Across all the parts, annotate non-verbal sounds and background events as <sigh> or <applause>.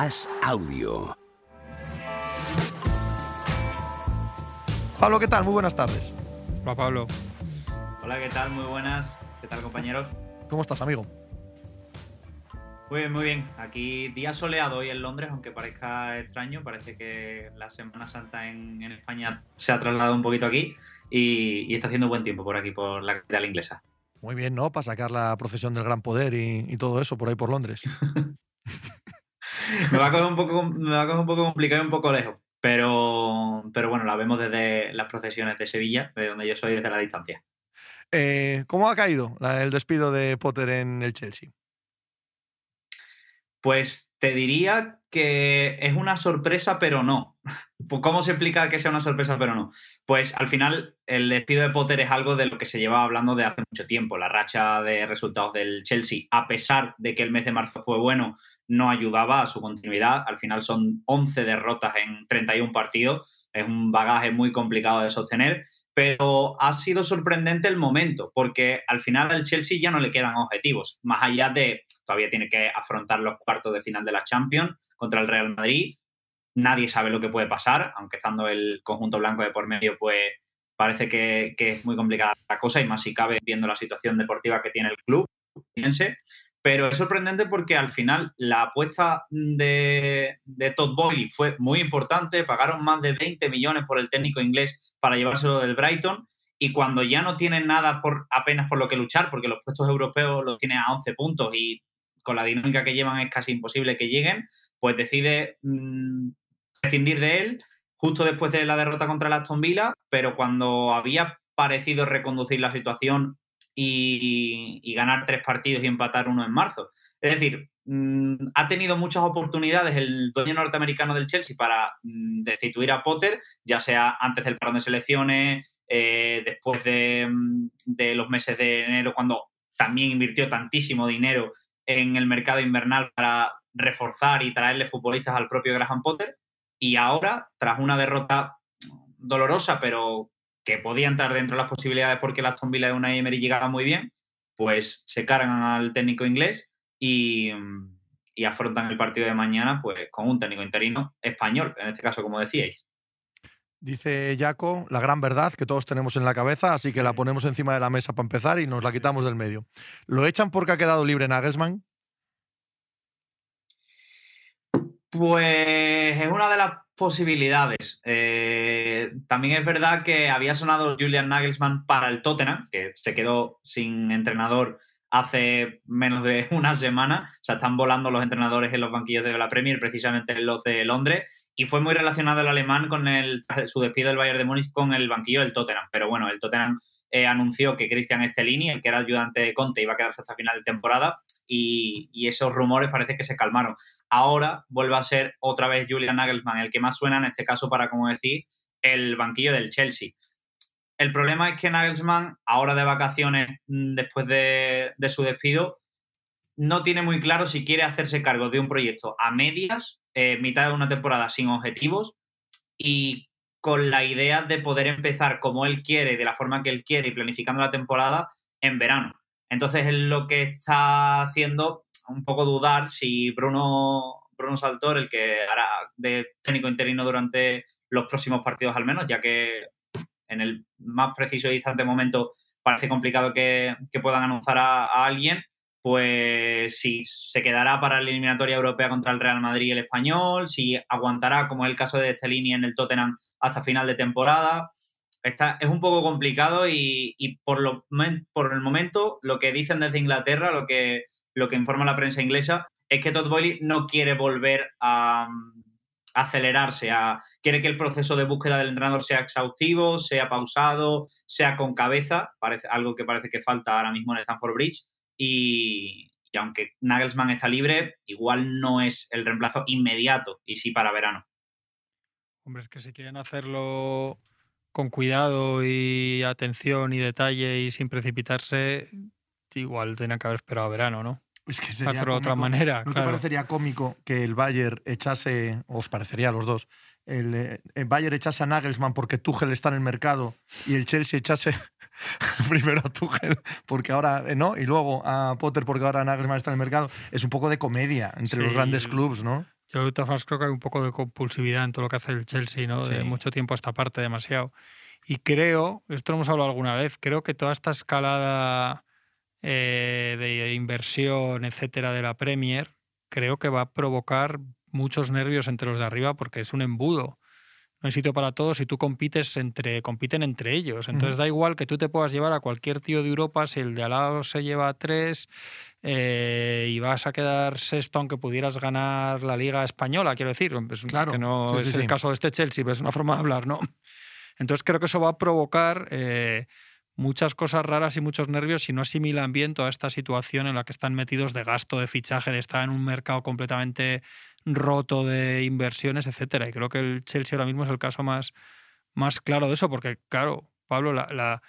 As Audio. Pablo, ¿qué tal? Muy buenas tardes. Hola, Pablo. Hola, ¿qué tal? Muy buenas. ¿Qué tal, compañeros? ¿Cómo estás, amigo? Muy bien, muy bien. Aquí día soleado hoy en Londres, aunque parezca extraño. Parece que la Semana Santa en, en España se ha trasladado un poquito aquí y, y, está haciendo buen tiempo por aquí, por la capital inglesa. Muy bien, ¿no? Para sacar la procesión del Gran Poder y, y todo eso por ahí por Londres. <laughs> <laughs> me, va a coger un poco, me va a coger un poco complicado y un poco lejos. Pero, pero bueno, la vemos desde las procesiones de Sevilla, de donde yo soy desde la distancia. Eh, ¿Cómo ha caído el despido de Potter en el Chelsea? Pues te diría que es una sorpresa, pero no. <laughs> ¿Cómo se explica que sea una sorpresa, pero no? Pues al final el despido de Potter es algo de lo que se llevaba hablando de hace mucho tiempo. La racha de resultados del Chelsea, a pesar de que el mes de marzo fue bueno, no ayudaba a su continuidad. Al final son 11 derrotas en 31 partidos. Es un bagaje muy complicado de sostener, pero ha sido sorprendente el momento, porque al final al Chelsea ya no le quedan objetivos, más allá de todavía tiene que afrontar los cuartos de final de la Champions contra el Real Madrid. Nadie sabe lo que puede pasar, aunque estando el conjunto blanco de por medio, pues parece que, es muy complicada la cosa y más si cabe viendo la situación deportiva que tiene el club. Fíjense. Pero es sorprendente porque al final la apuesta de, de Todd Boyle fue muy importante. Pagaron más de 20 millones por el técnico inglés para llevárselo del Brighton. Y cuando ya no tienen nada por, apenas por lo que luchar, porque los puestos europeos los tienen a 11 puntos y con la dinámica que llevan es casi imposible que lleguen, pues decide mmm, prescindir de él justo después de la derrota contra el Aston Villa, pero cuando había parecido reconducir la situación y, ganar tres partidos y empatar uno en marzo. Es decir, mmm, ha tenido muchas oportunidades el dueño norteamericano del Chelsea para mmm, destituir a Potter, ya sea antes del parón de selecciones, eh, después de, de, los meses de enero, cuando también invirtió tantísimo dinero en el mercado invernal para reforzar y traerle futbolistas al propio Graham Potter. Y ahora, tras una derrota dolorosa, pero que podía entrar dentro de las posibilidades porque la Aston Villa de una Emery llegaba muy bien, pues se cargan al técnico inglés y, y, afrontan el partido de mañana pues con un técnico interino español, en este caso, como decíais. Dice Jaco, la gran verdad que todos tenemos en la cabeza, así que la ponemos encima de la mesa para empezar y nos la quitamos del medio. ¿Lo echan porque ha quedado libre Nagelsmann? Pues es una de las posibilidades. Eh, también es verdad que había sonado Julian Nagelsmann para el Tottenham, que se quedó sin entrenador hace menos de <laughs> una semana. O sea, están volando los entrenadores en los banquillos de la Premier, precisamente en los de Londres. Y fue muy relacionado el alemán con el, su despido del Bayern de Múnich con el banquillo del Tottenham. Pero bueno, el Tottenham eh, anunció que Christian Stellini, el que era ayudante de Conte, iba a quedarse hasta final de temporada. Y, esos rumores parece que se calmaron. Ahora vuelve a ser otra vez Julian Nagelsmann el que más suena, en este caso, para, como decir, el banquillo del Chelsea. El problema es que Nagelsmann, ahora de vacaciones, después de, de, su despido, no tiene muy claro si quiere hacerse cargo de un proyecto a medias, eh, mitad de una temporada sin objetivos y con la idea de poder empezar como él quiere, de la forma que él quiere y planificando la temporada en verano. Entonces es lo que está haciendo un poco dudar si Bruno, Bruno Saltor, el que hará de técnico interino durante los próximos partidos al menos, ya que en el más preciso y distante momento parece complicado que, que puedan anunciar a, a, alguien, pues si se quedará para la eliminatoria europea contra el Real Madrid y el Español, si aguantará, como es el caso de Stellini en el Tottenham, hasta final de temporada. Es un poco complicado y, por, el momento lo que dicen desde Inglaterra, lo que, informa la prensa inglesa, es que Todd Boyle no quiere volver a, a acelerarse, quiere que el proceso de búsqueda del entrenador sea exhaustivo, sea pausado, sea con cabeza, algo que parece que falta ahora mismo en Stanford Bridge. Y, y aunque Nagelsmann está libre, igual no es el reemplazo inmediato y sí para verano. Hombre, es que si quieren hacerlo con cuidado y atención y detalle y sin precipitarse, igual tenían que haber esperado a verano, ¿no? Es que sería de otra manera. ¿No claro. te parecería cómico que el Bayern echase, o os parecería a los dos, el, el, Bayern echase a Nagelsmann porque Tuchel está en el mercado y el Chelsea echase <laughs> primero a Tuchel porque ahora no y luego a Potter porque ahora Nagelsmann está en el mercado? Es un poco de comedia entre sí. los grandes clubes, ¿no? Yo de todas formas creo que hay un poco de compulsividad en todo lo que hace el Chelsea, ¿no? De mucho tiempo a esta parte, demasiado. Y creo, esto lo hemos hablado alguna vez, creo que toda esta escalada eh, de inversión, etcétera, de la Premier, creo que va a provocar muchos nervios entre los de arriba porque es un embudo. No hay sitio para todos y tú compites entre, compiten entre ellos. Entonces da igual que tú te puedas llevar a cualquier tío de Europa si el de al lado se lleva tres eh, y vas a quedar sexto aunque pudieras ganar la Liga Española, quiero decir. Claro, que no sí, es sí, el sí. caso de este Chelsea, pero es una forma de hablar, ¿no? Entonces creo que eso va a provocar eh, muchas cosas raras y muchos nervios si no asimilan bien toda esta situación en la que están metidos de gasto, de fichaje, de estar en un mercado completamente roto de inversiones, etcétera. Y creo que el Chelsea ahora mismo es el caso más, más claro de eso, porque, claro, Pablo, la, la-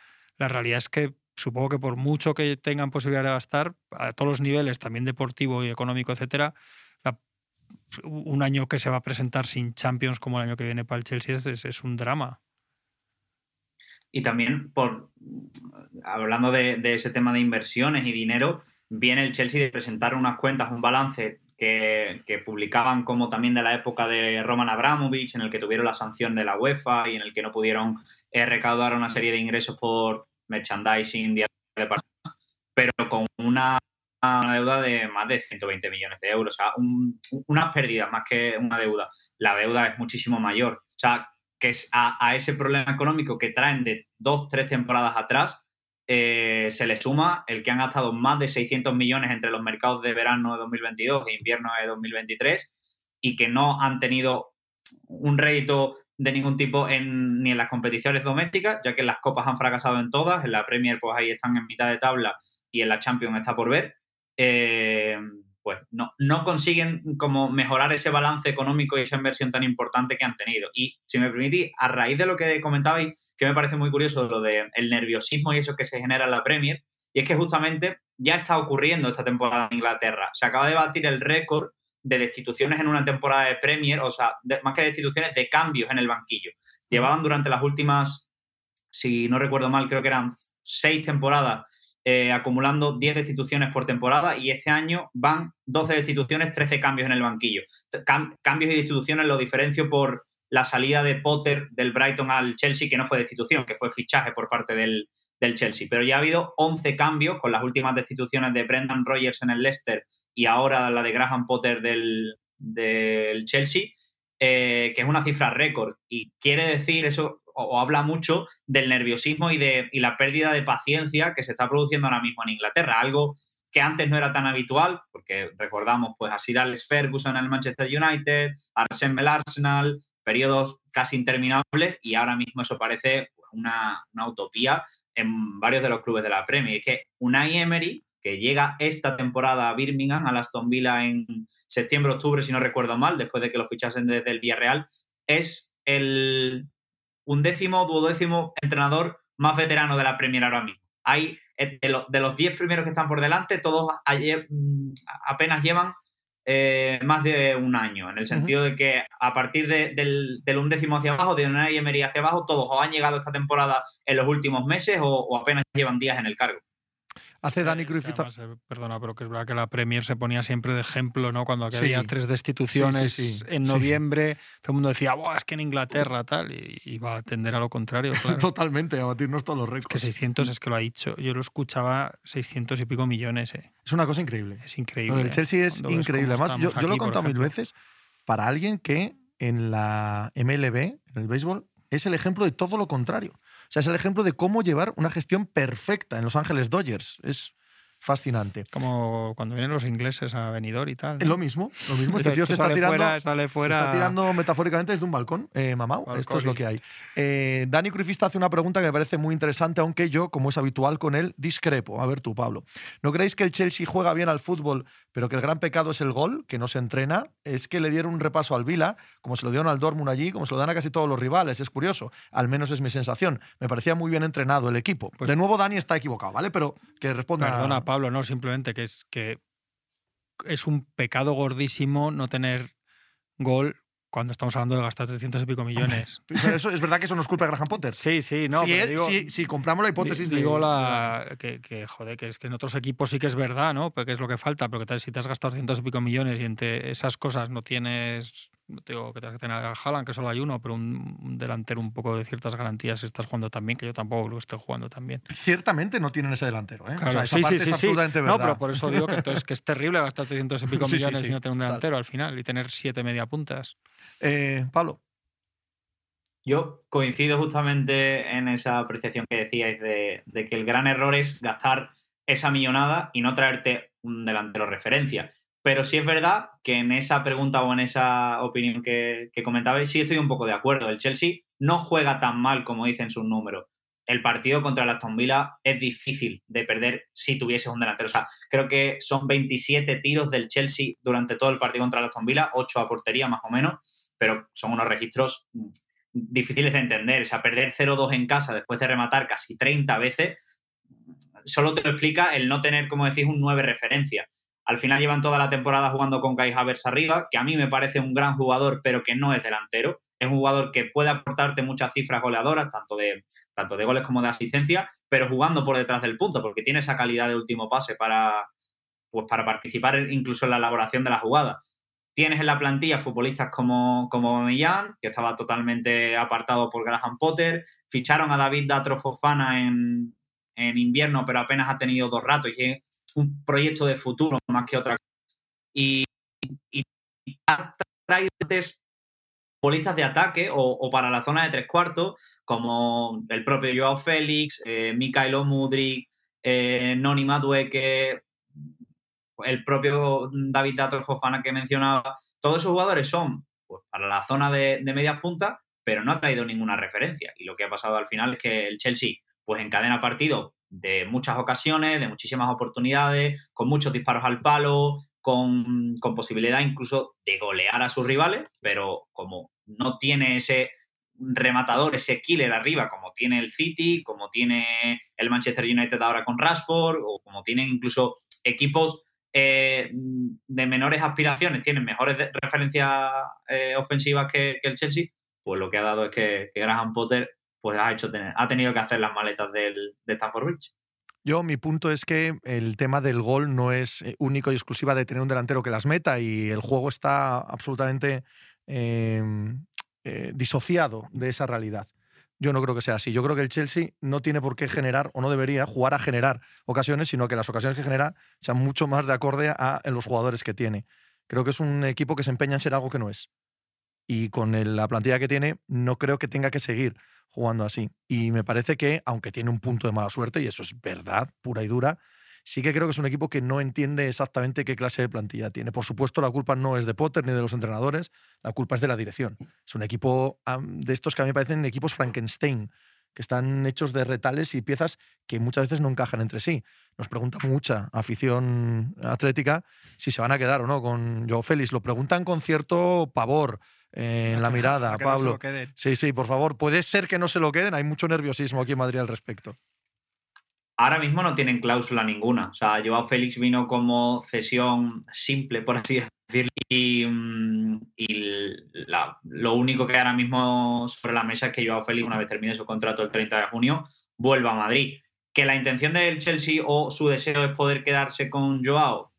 realidad es que supongo que por mucho que tengan posibilidad de gastar, a todos los niveles, también deportivo y económico, etcétera, un año que se va a presentar sin Champions como el año que viene para el Chelsea es, es- un drama. Y también, por hablando de ese tema de inversiones y dinero, viene el Chelsea de presentar unas cuentas, un balance que, que publicaban como también de la época de Roman Abramovich, en el que tuvieron la sanción de la UEFA y en el que no pudieron eh, recaudar una serie de ingresos por merchandising, de pero con una, una deuda de más de 120 millones de euros. O sea, un- unas pérdidas más que una deuda. La deuda es muchísimo mayor. O sea, que es a, a ese problema económico que traen de dos, tres temporadas atrás, eh, se le suma el que han gastado más de 600 millones entre los mercados de verano de 2022 e invierno de 2023 y que no han tenido un rédito de ningún tipo en, ni en las competiciones domésticas, ya que las copas han fracasado en todas, en la Premier pues ahí están en mitad de tabla y en la Champions está por ver. Eh, pues no, no consiguen como mejorar ese balance económico y esa inversión tan importante que han tenido. Y si me permitís, a raíz de lo que comentabais, que me parece muy curioso, lo del el nerviosismo y eso que se genera en la Premier, y es que justamente ya está ocurriendo esta temporada en Inglaterra. Se acaba de batir el récord de destituciones en una temporada de Premier, o sea, de- más que destituciones, de cambios en el banquillo. Llevaban durante las últimas, si no recuerdo mal, creo que eran seis temporadas eh, acumulando 10 destituciones por temporada y este año van 12 destituciones, 13 cambios en el banquillo. Cam- cambios y destituciones lo diferencio por la salida de Potter del Brighton al Chelsea, que no fue destitución, que fue fichaje por parte del, del Chelsea. Pero ya ha habido 11 cambios con las últimas destituciones de Brendan Rodgers en el Leicester y ahora la de Graham Potter del, del Chelsea, eh, que es una cifra récord. Y quiere decir eso, o, habla mucho del nerviosismo y, de, y la pérdida de paciencia que se está produciendo ahora mismo en Inglaterra. Algo que antes no era tan habitual, porque recordamos pues a Sir Alex Ferguson en el Manchester United, a Arsene Arsenal, periodos casi interminables y ahora mismo eso parece una, una utopía en varios de los clubes de la Premier. Es que Unai Emery, que llega esta temporada a Birmingham, a Aston Villa en septiembre, octubre, si no recuerdo mal, después de que lo fichasen desde el Villarreal, es el undécimo, duodécimo entrenador más veterano de la Premier ahora mismo. Hay eh, de, lo- de los 10 primeros que están por delante, todos mm, apenas llevan eh, más de un año, en el sentido de que a partir de- del, del undécimo hacia abajo, de Unai Emery hacia abajo, todos o han llegado esta temporada en los últimos meses o, o apenas llevan días en el cargo. Hace Dani Es que además, eh, perdona, pero que es verdad que la Premier se ponía siempre de ejemplo, ¿no? Cuando Sí. había tres destituciones Sí, sí, en noviembre, todo el mundo decía, Buah, es que en Inglaterra tal, y, y va a tender a lo contrario, <laughs> claro. Totalmente, a batirnos todos los que récords. 600 es que lo ha dicho, yo lo escuchaba 600 y pico millones, eh. Es una cosa increíble. es increíble. Lo del Chelsea es Cuando increíble. Además, yo, yo lo he contado mil veces. Para alguien que en la MLB, en el béisbol, es el ejemplo de todo lo contrario. Sea, es el ejemplo de cómo llevar una gestión perfecta en Los Ángeles Dodgers. Es fascinante. Como cuando vienen los ingleses a Benidorm y tal. Lo mismo, lo mismo. Este tío se está tirando. fuera, sale Se está tirando metafóricamente desde un balcón, eh, mamau. Esto es lo que hay. Eh, Dani Cruyffista hace una pregunta que me parece muy interesante, aunque yo, como es habitual con él, discrepo. A ver tú, Pablo. ¿No creéis que el Chelsea juega bien al fútbol, pero que el gran pecado es el gol, que no se entrena? Es que le dieron un repaso al Vila, como se lo dieron al Dortmund allí, como se lo dan a casi todos los rivales. Es curioso. Al menos es mi sensación. Me parecía muy bien entrenado el equipo. Pues- de nuevo, Dani está equivocado, ¿vale? Pero que responda. Perdona, Pablo, no, simplemente que es que es un pecado gordísimo no tener gol cuando estamos hablando de gastar 300 y pico millones. Pero eso, ¿Es verdad que eso nos culpa de Graham Potter? Sí, sí, no. si, pero él- digo- si- si compramos la hipótesis digo de la, que, que, joder, que es que en otros equipos sí que es verdad, ¿no? Porque es lo que falta, pero que si te has gastado cientos y pico millones y entre esas cosas no tienes, no te digo que tengas que tener a Haaland, que solo hay uno, pero un, un delantero un poco de ciertas garantías estás jugando también, que yo tampoco creo que esté jugando también. Ciertamente no tienen ese delantero. ¿eh? O sea, Claro, esa sí, parte sí, es sí, sí. absolutamente No, verdad. pero por eso digo que, entonces, que es terrible gastar 300 y pico <laughs> millones sí, y no tener un delantero al final y tener siete media puntas. Eh, Pablo, Yo coincido justamente en esa apreciación que decíais de, de que el gran error es gastar esa millonada y no traerte un delantero referencia. Pero sí es verdad que en esa pregunta o en esa opinión que, que comentabais, sí estoy un poco de acuerdo. El Chelsea no juega tan mal como dicen sus números. El partido contra el Aston Villa es difícil de perder si tuvieses un delantero. O sea, creo que son 27 tiros del Chelsea durante todo el partido contra el Aston Villa, 8 a portería más o menos, pero son unos registros mm, difíciles de entender. O sea, perder 0-2 en casa después de rematar casi 30 veces, solo te lo explica el no tener, como decís, un 9 referencia. Al final llevan toda la temporada jugando con Kai Havertz arriba, que a mí me parece un gran jugador, pero que no es delantero. Es un jugador que puede aportarte muchas cifras goleadoras, tanto de, tanto de goles como de asistencia, pero jugando por detrás del punto, porque tiene esa calidad de último pase para, pues para participar incluso en la elaboración de la jugada. Tienes en la plantilla futbolistas como, como Millán, que estaba totalmente apartado por Graham Potter. Ficharon a David Datro Fofana en, en invierno, pero apenas ha tenido dos ratos y un proyecto de futuro más que otra. Y, y, y ha de ataque o, para la zona de tres cuartos, como el propio Joao Félix, eh, Mikhailo Mudrik, eh, Noni Madueke, el propio David Dato Fofana que mencionaba. Todos esos jugadores son pues, para la zona de, de medias puntas, pero no ha traído ninguna referencia. Y lo que ha pasado al final es que el Chelsea pues encadena partidos de muchas ocasiones, de muchísimas oportunidades, con muchos disparos al palo, con, posibilidad incluso de golear a sus rivales, pero como no tiene ese rematador, ese killer arriba, como tiene el City, como tiene el Manchester United ahora con Rashford, o como tienen incluso equipos eh, de menores aspiraciones, tienen mejores referencias eh, ofensivas que, que, el Chelsea, pues lo que ha dado es que, que Graham Potter pues ha, hecho tener, ha tenido que hacer las maletas del, de Stamford Bridge. Yo, mi punto es que el tema del gol no es eh, único y exclusiva de tener un delantero que las meta y el juego está absolutamente eh, eh, disociado de esa realidad. Yo no creo que sea así. Yo creo que el Chelsea no tiene por qué generar o no debería jugar a generar ocasiones, sino que las ocasiones que genera sean mucho más de acorde a los jugadores que tiene. Creo que es un equipo que se empeña en ser algo que no es. Y con la plantilla que tiene, no creo que tenga que seguir jugando así. Y me parece que, aunque tiene un punto de mala suerte, y eso es verdad, pura y dura, sí que creo que es un equipo que no entiende exactamente qué clase de plantilla tiene. Por supuesto, la culpa no es de Potter ni de los entrenadores, la culpa es de la dirección. Es un equipo de estos que a mí me parecen equipos Frankenstein, que están hechos de retales y piezas que muchas veces no encajan entre sí. Nos pregunta mucha afición atlética si se van a quedar o no con Joe Félix. Lo preguntan con cierto pavor eh, en la mirada, Pablo. No sí, sí, por favor. Puede ser que no se lo queden. Hay mucho nerviosismo aquí en Madrid al respecto. Ahora mismo no tienen cláusula ninguna. O sea, Joao Félix vino como cesión simple, por así decirlo. Y, mm, y la, lo único que hay ahora mismo sobre la mesa es que Joao Félix, una vez termine su contrato el 30 de junio, vuelva a Madrid. Que la intención del Chelsea o su deseo es poder quedarse con Joao,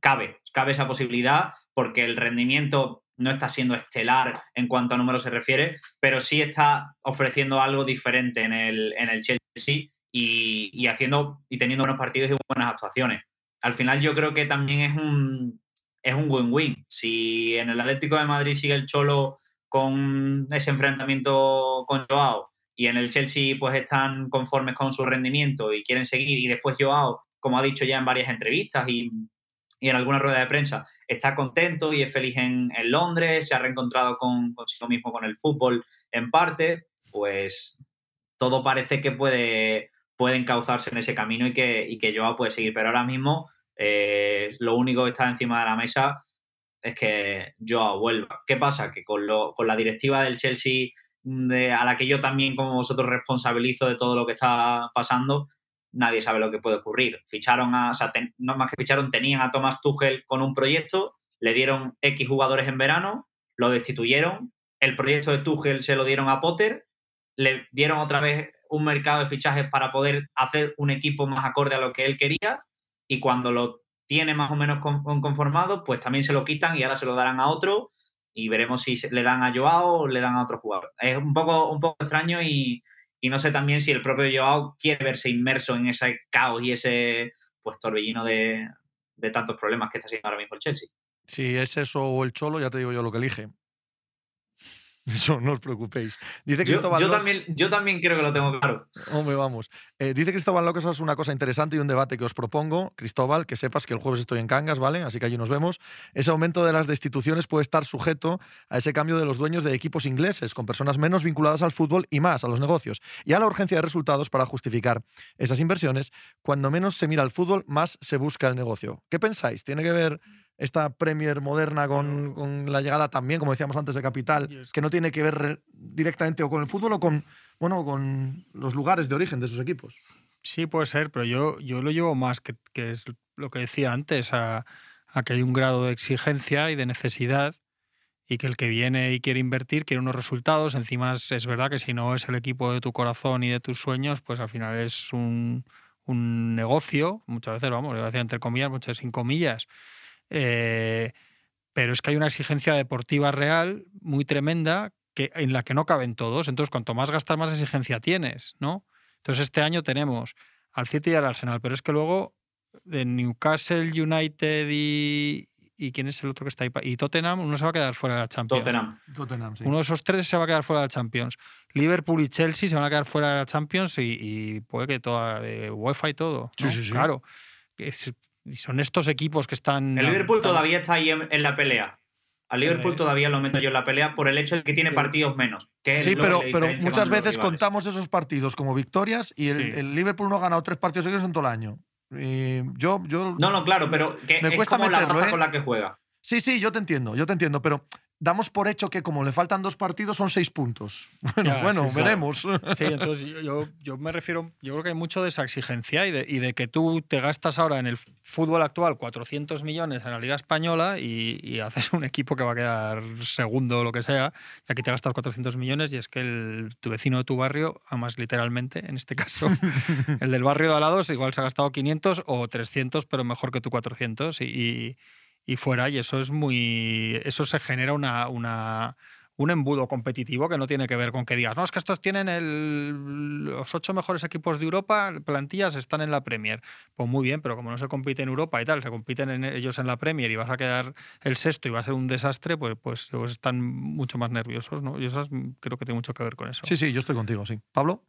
cabe, cabe esa posibilidad, porque el rendimiento no está siendo estelar en cuanto a números se refiere, pero sí está ofreciendo algo diferente en el, en el Chelsea y, y, haciendo y teniendo buenos partidos y buenas actuaciones. Al final yo creo que también es un es un win-win. Si en el Atlético de Madrid sigue el Cholo con ese enfrentamiento con Joao y en el Chelsea pues están conformes con su rendimiento y quieren seguir y después Joao, como ha dicho ya en varias entrevistas y y en alguna rueda de prensa está contento y es feliz en, Londres, se ha reencontrado con, consigo mismo con el fútbol en parte, pues todo parece que puede, puede encauzarse en ese camino y que, y que Joao puede seguir. Pero ahora mismo eh, lo único que está encima de la mesa es que Joao vuelva. ¿Qué pasa? Que con, lo, con la directiva del Chelsea, de, a la que yo también como vosotros responsabilizo de todo lo que está pasando, nadie sabe lo que puede ocurrir. Ficharon a, o sea, no más que ficharon, tenían a Thomas Tuchel con un proyecto, le dieron X jugadores en verano lo destituyeron, el proyecto de Tuchel se lo dieron a Potter, le dieron otra vez un mercado de fichajes para poder hacer un equipo más acorde a lo que él quería y cuando lo tiene más o menos conformado, pues también se lo quitan y ahora se lo darán a otro y veremos si le dan a Joao o le dan a otro jugador. Es un poco, un poco extraño y, no sé también si el propio Joao quiere verse inmerso en ese caos y ese pues torbellino de, de tantos problemas que está haciendo ahora mismo el Chelsea. Si es eso o el Cholo, ya te digo yo lo que elige. <laughs> Eso, no os preocupéis. Dice Cristóbal yo, también, yo también creo que lo tengo claro. Hombre, vamos. Eh, dice Cristóbal Locas una cosa interesante y un debate que os propongo. Cristóbal, que sepas que el jueves estoy en Cangas, ¿vale? Así que allí nos vemos. Ese aumento de las destituciones puede estar sujeto a ese cambio de los dueños de equipos ingleses, con personas menos vinculadas al fútbol y más a los negocios, y a la urgencia de resultados para justificar esas inversiones. Cuando menos se mira al fútbol, más se busca el negocio. ¿Qué pensáis? ¿Tiene que ver esta Premier moderna con, la llegada también, como decíamos antes, de Capital, que no tiene que ver directamente o con el fútbol o con, bueno, con los lugares de origen de esos equipos. Sí, puede ser, pero yo, yo lo llevo más, que, que es lo que decía antes, a, a, que hay un grado de exigencia y de necesidad y que el que viene y quiere invertir quiere unos resultados. Encima es, verdad que si no es el equipo de tu corazón y de tus sueños, pues al final es un, un negocio, muchas veces, vamos, lo voy a decir entre comillas, muchas sin comillas, eh, pero es que hay una exigencia deportiva real muy tremenda que, en la que no caben todos. Entonces, cuanto más gastas, más exigencia tienes, ¿no? Entonces, este año tenemos al City y al Arsenal, pero es que luego de Newcastle United y, y quién es el otro que está ahí y Tottenham uno se va a quedar fuera de la Champions. Tottenham. Uno de esos tres se va a quedar fuera de la Champions. Liverpool y Chelsea se van a quedar fuera de la Champions y, puede que toda de UEFA y todo. Sí, sí, sí. Claro. Es, y son estos equipos que están. El Liverpool todavía está ahí en, la pelea. Al Liverpool eh. todavía lo meto yo en la pelea por el hecho de que tiene partidos menos. sí, pero, pero muchas veces contamos esos partidos como victorias y el, Liverpool no ha ganado tres partidos seguidos en todo el año. Y yo, yo, no, no, claro, pero que me cuesta como la con la que juega. Sí, sí, yo te entiendo, yo te entiendo, pero damos por hecho que como le faltan dos partidos son seis puntos. <laughs> Bueno, bueno veremos. Sí, entonces yo, me refiero, yo creo que hay mucho de esa exigencia y de, que tú te gastas ahora en el fútbol actual 400 millones en la Liga Española y, haces un equipo que va a quedar segundo o lo que sea, y aquí te gastas 400 millones y es que tu vecino de tu barrio, además literalmente en este caso, <laughs> el del barrio de al lado igual se ha gastado 500 o 300, pero mejor que tú 400 y y fuera, y eso es muy. Eso se genera una, una, un embudo competitivo que no tiene que ver con que digas, no, es que estos tienen el, los ocho mejores equipos de Europa, plantillas están en la Premier. Pues muy bien, pero como no se compite en Europa y tal, se compiten en ellos en la Premier y vas a quedar el sexto y va a ser un desastre, pues, pues, pues están mucho más nerviosos, ¿no? Y eso creo que tiene mucho que ver con eso. Sí, sí, yo estoy contigo, sí. Pablo.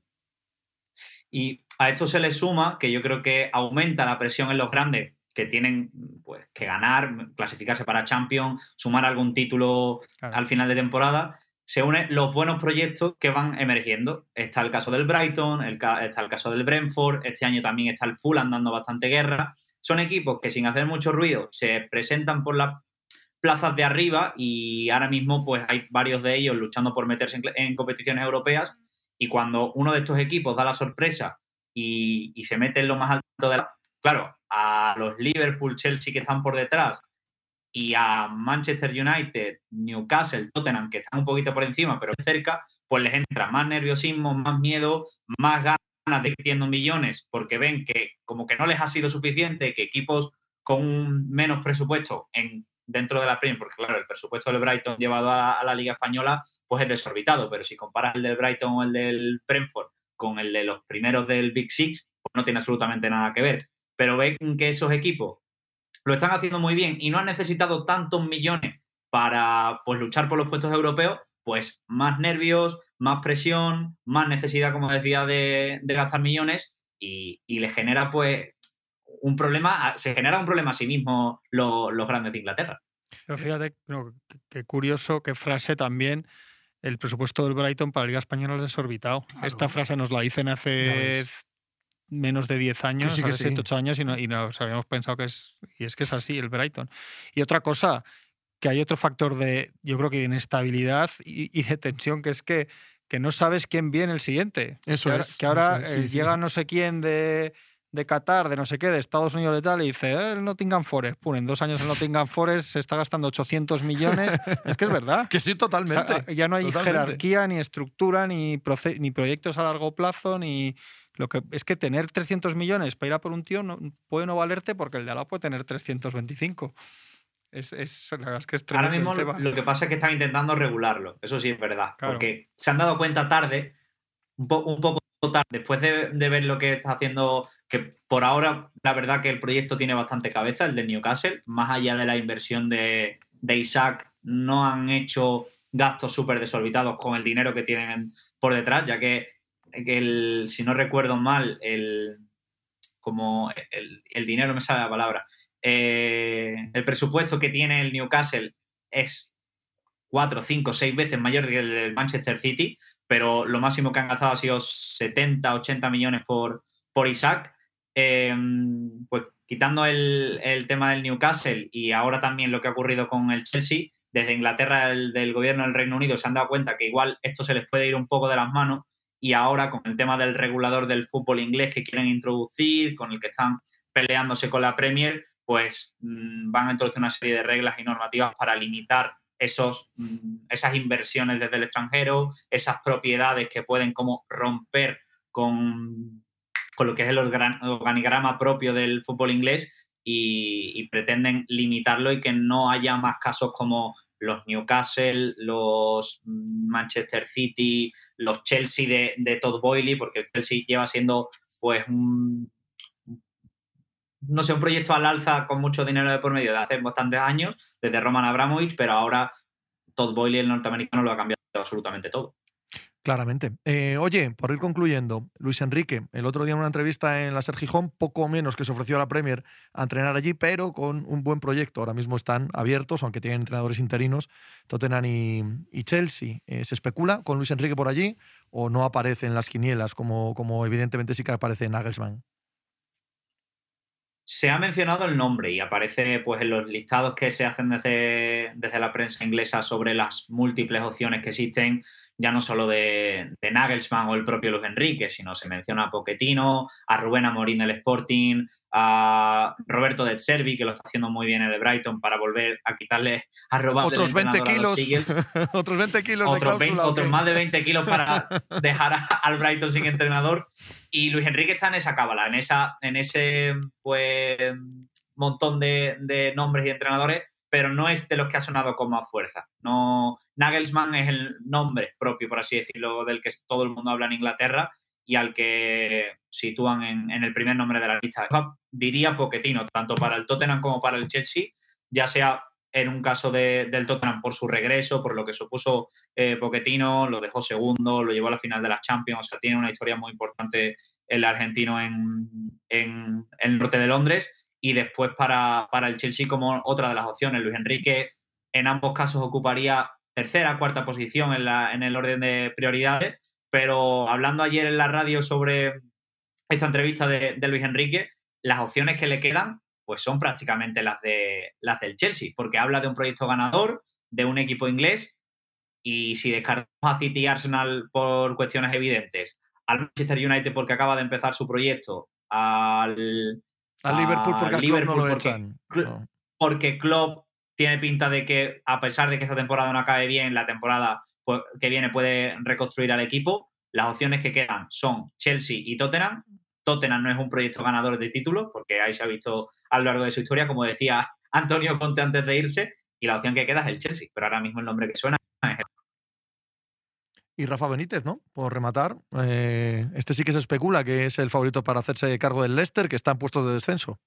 Y a esto se le suma que yo creo que aumenta la presión en los grandes que tienen pues, que ganar, clasificarse para Champions, sumar algún título al final de temporada, se unen los buenos proyectos que van emergiendo. Está el caso del Brighton, está el caso del Brentford, este año también está el Fulham dando bastante guerra. Son equipos que sin hacer mucho ruido se presentan por las plazas de arriba y ahora mismo pues hay varios de ellos luchando por meterse en, competiciones europeas y cuando uno de estos equipos da la sorpresa y, y se mete en lo más alto de la... Claro, a los Liverpool, Chelsea que están por detrás y a Manchester United, Newcastle, Tottenham que están un poquito por encima pero cerca, pues les entra más nerviosismo, más miedo, más ganas de ir millones porque ven que como que no les ha sido suficiente, que equipos con menos presupuesto en, dentro de la Premier, porque claro, el presupuesto del Brighton llevado a, la Liga Española pues es desorbitado, pero si comparas el del Brighton o el del Brentford con el de los primeros del Big Six, pues no tiene absolutamente nada que ver pero ven que esos equipos lo están haciendo muy bien y no han necesitado tantos millones para pues, luchar por los puestos europeos, pues más nervios, más presión, más necesidad, como decía, de, gastar millones y, le genera pues un problema, se genera un problema a sí mismo los, grandes de Inglaterra. Pero fíjate, qué curioso, qué frase también el presupuesto del Brighton para la Liga Española es desorbitado. Esta frase nos la dicen hace menos de 10 años, sí, 7, 8 años, y, nos habíamos pensado que es, y es que es así, el Brighton. Y otra cosa, que hay otro factor de, yo creo que de inestabilidad y, de tensión, que es que, que no sabes quién viene el siguiente. Eso que es. que ahora eh, llega no sé quién de, de Qatar, de no sé qué, de Estados Unidos y tal, y dice, eh, el Nottingham Forest, pum, en dos años el Nottingham Forest se está gastando 800 millones. es que es verdad. <laughs> Que sí, totalmente. ya no hay jerarquía, ni estructura, ni, ni proyectos a largo plazo, ni... Lo que es que tener 300 millones para ir a por un tío no, puede no valerte porque el de al lado puede tener 325. Es, es, la que es Ahora mismo lo que pasa es que están intentando regularlo, eso sí es verdad, porque se han dado cuenta tarde, un, un poco tarde, después de, de, ver lo que está haciendo, que por ahora la verdad que el proyecto tiene bastante cabeza, el de Newcastle, más allá de la inversión de, de Isaac, no han hecho gastos súper desorbitados con el dinero que tienen por detrás, ya que, el, si no recuerdo mal, el, como el, el dinero me sale la palabra, eh, el presupuesto que tiene el Newcastle es cuatro, cinco, seis veces mayor que el del Manchester City, pero lo máximo que han gastado ha sido 70, 80 millones por, por Isaac. Em, pues quitando el, tema del Newcastle y ahora también lo que ha ocurrido con el Chelsea, desde Inglaterra, el, del gobierno del Reino Unido, se han dado cuenta que igual esto se les puede ir un poco de las manos y ahora con el tema del regulador del fútbol inglés que quieren introducir, con el que están peleándose con la Premier, pues mm, van a introducir una serie de reglas y normativas para limitar esos, mm, esas inversiones desde el extranjero, esas propiedades que pueden como romper con, con lo que es el organigrama propio del fútbol inglés y, pretenden limitarlo y que no haya más casos como los Newcastle, los Manchester City, los Chelsea de, de Todd Boyley, porque el Chelsea lleva siendo pues no sé, un proyecto al alza con mucho dinero de por medio de hace bastantes años, desde Roman Abramovich, pero ahora Todd Boyle, el norteamericano, lo ha cambiado absolutamente todo. Claramente. Eh, oye, por ir concluyendo, Luis Enrique, el otro día en una entrevista en la Ser Gijón, poco menos que se ofreció a la Premier a entrenar allí, pero con un buen proyecto. Ahora mismo están abiertos, aunque tienen entrenadores interinos, Tottenham y, Chelsea. Eh, ¿Se especula con Luis Enrique por allí o no aparece en las quinielas, como, como evidentemente sí que aparece en Nagelsmann? Se ha mencionado el nombre y aparece pues, en los listados que se hacen desde, desde la prensa inglesa sobre las múltiples opciones que existen ya no solo de, Nagelsmann o el propio Luis Enrique, sino se menciona a Pochettino, a Rubén Amorín del Sporting, a Roberto de Servi, que lo está haciendo muy bien en el Brighton para volver a quitarle a robar otros 20 kilos, <laughs> otros 20 kilos otros, otros más de 20 kilos para <laughs> dejar al Brighton sin entrenador. Y Luis Enrique está en esa cábala, en, esa, en ese pues, montón de, de nombres y entrenadores pero no es de los que ha sonado con más fuerza. No, Nagelsmann es el nombre propio, por así decirlo, del que todo el mundo habla en Inglaterra y al que sitúan en, el primer nombre de la lista. Diría Poquetino, tanto para el Tottenham como para el Chelsea, ya sea en un caso del Tottenham por su regreso, por lo que supuso eh, Poquetino, lo dejó segundo, lo llevó a la final de las Champions, o sea, tiene una historia muy importante el argentino en, en el norte de Londres y después para, el Chelsea como otra de las opciones. Luis Enrique en ambos casos ocuparía tercera, cuarta posición en, la, en el orden de prioridades, pero hablando ayer en la radio sobre esta entrevista de, Luis Enrique, las opciones que le quedan pues son prácticamente las, de, las del Chelsea, porque habla de un proyecto ganador, de un equipo inglés, y si descartamos a City y Arsenal por cuestiones evidentes, al Manchester United porque acaba de empezar su proyecto, al, a Liverpool porque a Liverpool no lo echan. Porque Klopp tiene pinta de que, a pesar de que esta temporada no acabe bien, la temporada que viene puede reconstruir al equipo. Las opciones que quedan son Chelsea y Tottenham. Tottenham no es un proyecto ganador de títulos, porque ahí se ha visto a lo largo de su historia, como decía Antonio Conte antes de irse, y la opción que queda es el Chelsea. Pero ahora mismo el nombre que suena es y Rafa Benítez, ¿no? Por rematar, eh, este sí que se especula que es el favorito para hacerse cargo del Leicester, que está en puestos de descenso.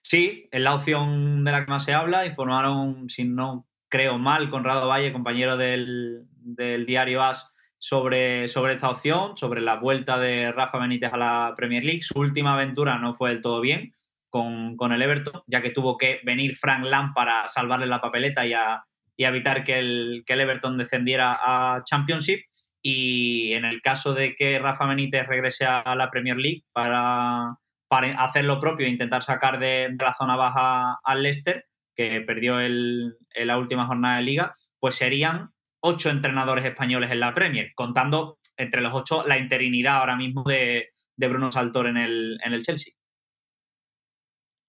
Sí, es la opción de la que más se habla. Informaron, si no creo mal, Conrado Valle, compañero del, diario AS, sobre, sobre esta opción, sobre la vuelta de Rafa Benítez a la Premier League. Su última aventura no fue del todo bien con, con el Everton, ya que tuvo que venir Frank Lamb para salvarle la papeleta y a, y evitar que el, que Everton descendiera a Championship. Y en el caso de que Rafa Benítez regrese a la Premier League para, para hacer lo propio e intentar sacar de, la zona baja al Leicester, que perdió el, en la última jornada de liga, pues serían ocho entrenadores españoles en la Premier, contando entre los ocho la interinidad ahora mismo de, de Bruno Saltor en el, en el Chelsea.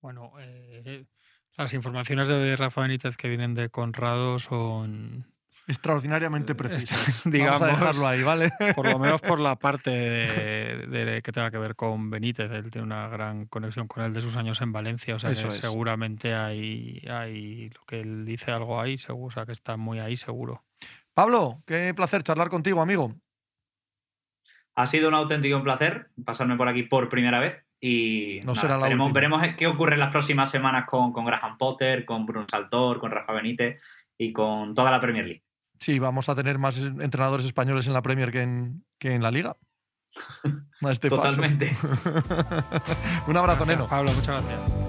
Bueno, eh, las informaciones de Rafa Benítez que vienen de Conrado son extraordinariamente precisas. <laughs> digamos, Vamos a dejarlo ahí, ¿vale? <laughs> Por lo menos por la parte de, de que tenga que ver con Benítez. Él tiene una gran conexión con él de sus años en Valencia. O sea Eso que es. seguramente hay, hay lo que él dice algo ahí, seguro, o sea que está muy ahí seguro. Pablo, qué placer charlar contigo, amigo. Ha sido un auténtico placer pasarme por aquí por primera vez y No nada, será la veremos, veremos qué ocurre en las próximas semanas con, con Graham Potter, con Bruno Saltor, con Rafa Benítez y con toda la Premier League. Sí, vamos a tener más entrenadores españoles en la Premier que en, que en la Liga. <laughs> A este paso. Totalmente. <laughs> Un abrazo, Gracias, Neno. Pablo, muchas gracias.